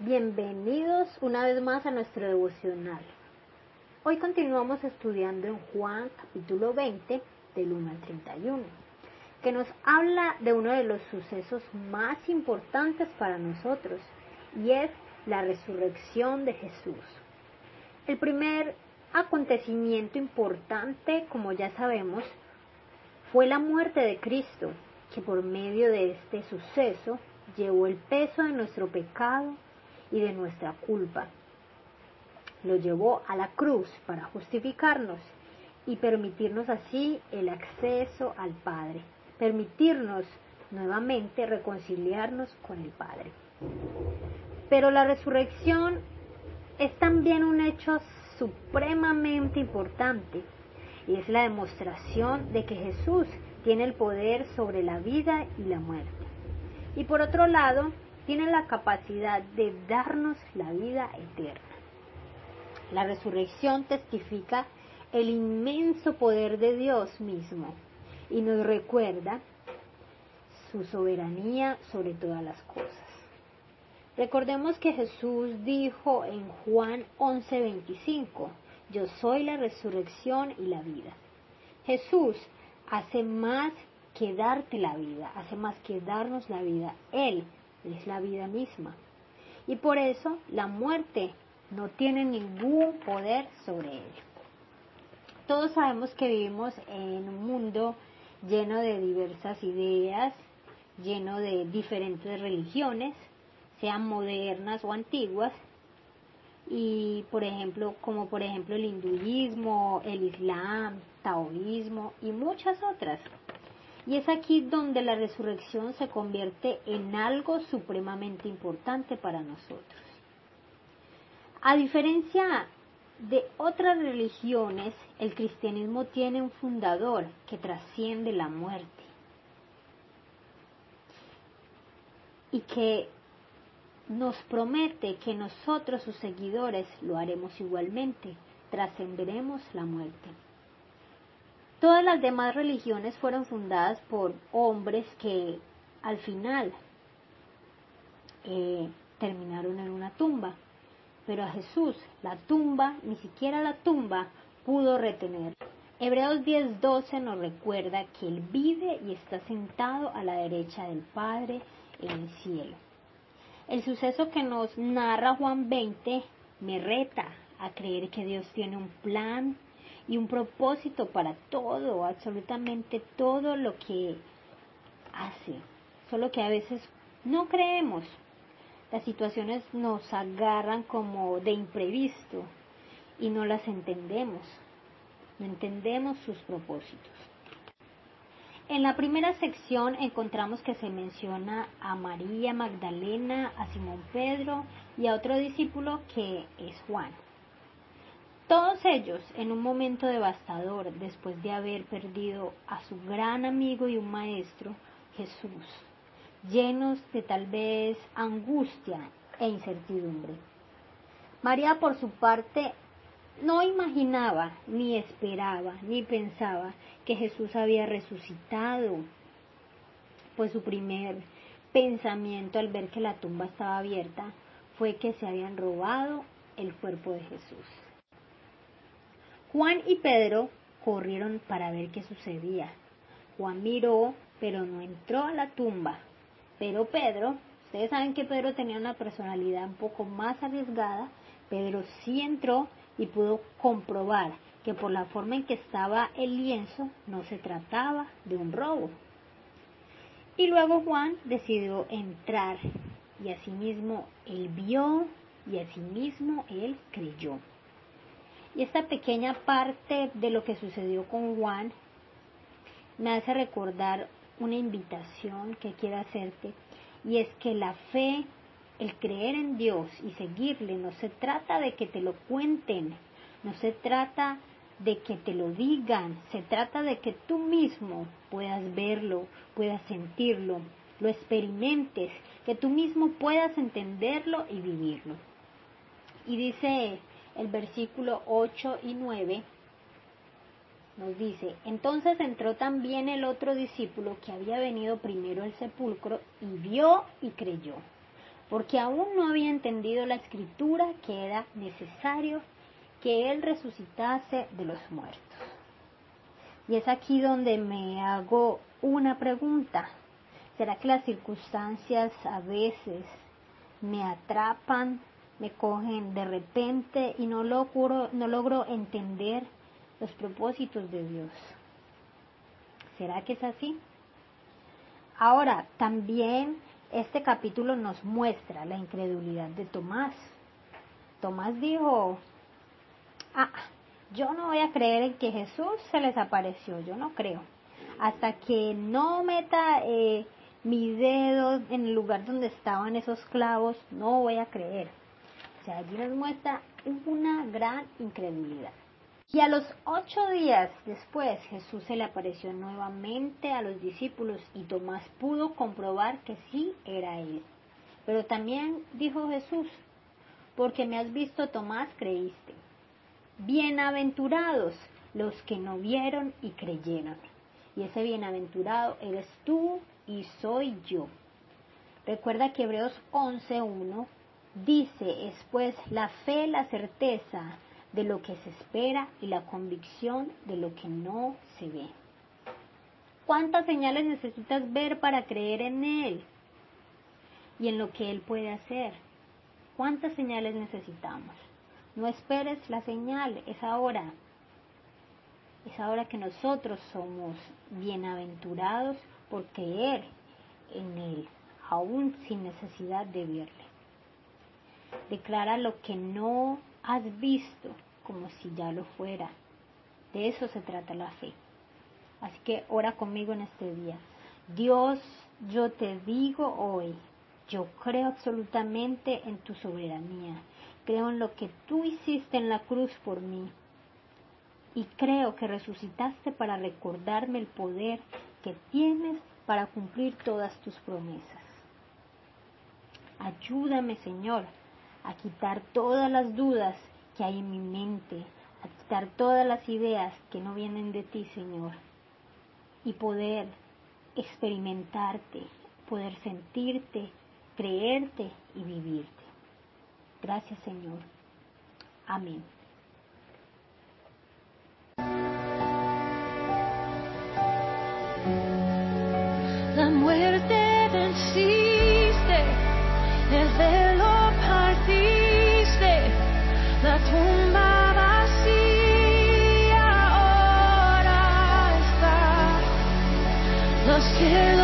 Bienvenidos una vez más a nuestro devocional. Hoy continuamos estudiando en Juan capítulo 20 del 1 al 31, que nos habla de uno de los sucesos más importantes para nosotros y es la resurrección de Jesús. El primer acontecimiento importante, como ya sabemos, fue la muerte de Cristo, que por medio de este suceso llevó el peso de nuestro pecado y de nuestra culpa. Lo llevó a la cruz para justificarnos y permitirnos así el acceso al Padre, permitirnos nuevamente reconciliarnos con el Padre. Pero la resurrección es también un hecho supremamente importante y es la demostración de que Jesús tiene el poder sobre la vida y la muerte. Y por otro lado, tiene la capacidad de darnos la vida eterna. La resurrección testifica el inmenso poder de Dios mismo y nos recuerda su soberanía sobre todas las cosas. Recordemos que Jesús dijo en Juan 11:25, yo soy la resurrección y la vida. Jesús hace más que darte la vida, hace más que darnos la vida. Él es la vida misma. Y por eso la muerte no tiene ningún poder sobre él. Todos sabemos que vivimos en un mundo lleno de diversas ideas, lleno de diferentes religiones, sean modernas o antiguas, y por ejemplo, como por ejemplo el hinduismo, el islam, taoísmo y muchas otras. Y es aquí donde la resurrección se convierte en algo supremamente importante para nosotros. A diferencia de otras religiones, el cristianismo tiene un fundador que trasciende la muerte y que nos promete que nosotros, sus seguidores, lo haremos igualmente, trascenderemos la muerte. Todas las demás religiones fueron fundadas por hombres que al final eh, terminaron en una tumba. Pero a Jesús la tumba, ni siquiera la tumba, pudo retener. Hebreos 10:12 nos recuerda que Él vive y está sentado a la derecha del Padre en el cielo. El suceso que nos narra Juan 20 me reta a creer que Dios tiene un plan y un propósito para todo, absolutamente todo lo que hace. Solo que a veces no creemos. Las situaciones nos agarran como de imprevisto y no las entendemos. No entendemos sus propósitos. En la primera sección encontramos que se menciona a María Magdalena, a Simón Pedro y a otro discípulo que es Juan. Todos ellos, en un momento devastador, después de haber perdido a su gran amigo y un maestro, Jesús, llenos de tal vez angustia e incertidumbre. María, por su parte, no imaginaba, ni esperaba, ni pensaba que Jesús había resucitado, pues su primer pensamiento al ver que la tumba estaba abierta fue que se habían robado el cuerpo de Jesús. Juan y Pedro corrieron para ver qué sucedía. Juan miró, pero no entró a la tumba. Pero Pedro, ustedes saben que Pedro tenía una personalidad un poco más arriesgada, Pedro sí entró y pudo comprobar que por la forma en que estaba el lienzo no se trataba de un robo. Y luego Juan decidió entrar y asimismo él vio y asimismo él creyó. Y esta pequeña parte de lo que sucedió con Juan me hace recordar una invitación que quiero hacerte y es que la fe, el creer en Dios y seguirle no se trata de que te lo cuenten, no se trata de que te lo digan, se trata de que tú mismo puedas verlo, puedas sentirlo, lo experimentes, que tú mismo puedas entenderlo y vivirlo. Y dice el versículo 8 y 9 nos dice, entonces entró también el otro discípulo que había venido primero al sepulcro y vio y creyó. porque aún no había entendido la escritura que era necesario que Él resucitase de los muertos. Y es aquí donde me hago una pregunta. ¿Será que las circunstancias a veces me atrapan, me cogen de repente y no logro, no logro entender los propósitos de Dios? ¿Será que es así? Ahora, también este capítulo nos muestra la incredulidad de Tomás. Tomás dijo, ah, yo no voy a creer en que Jesús se les apareció, yo no creo. Hasta que no meta eh, mi dedo en el lugar donde estaban esos clavos, no voy a creer. Allí nos muestra una gran incredulidad. Y a los ocho días después Jesús se le apareció nuevamente a los discípulos y Tomás pudo comprobar que sí era él. Pero también dijo Jesús, porque me has visto Tomás creíste. Bienaventurados los que no vieron y creyeron. Y ese bienaventurado eres tú y soy yo. Recuerda que Hebreos 11.1 dice, es pues la fe, la certeza de lo que se espera y la convicción de lo que no se ve. ¿Cuántas señales necesitas ver para creer en Él y en lo que Él puede hacer? ¿Cuántas señales necesitamos? No esperes la señal, es ahora. Es ahora que nosotros somos bienaventurados por creer en Él, aún sin necesidad de verle. Declara lo que no has visto como si ya lo fuera. De eso se trata la fe. Así que ora conmigo en este día. Dios, yo te digo hoy, yo creo absolutamente en tu soberanía. Creo en lo que tú hiciste en la cruz por mí. Y creo que resucitaste para recordarme el poder que tienes para cumplir todas tus promesas. Ayúdame, Señor, a quitar todas las dudas que hay en mi mente, a quitar todas las ideas que no vienen de ti, Señor, y poder experimentarte, poder sentirte, creerte y vivirte. Gracias, Señor. Amén. La muerte venciste, el hear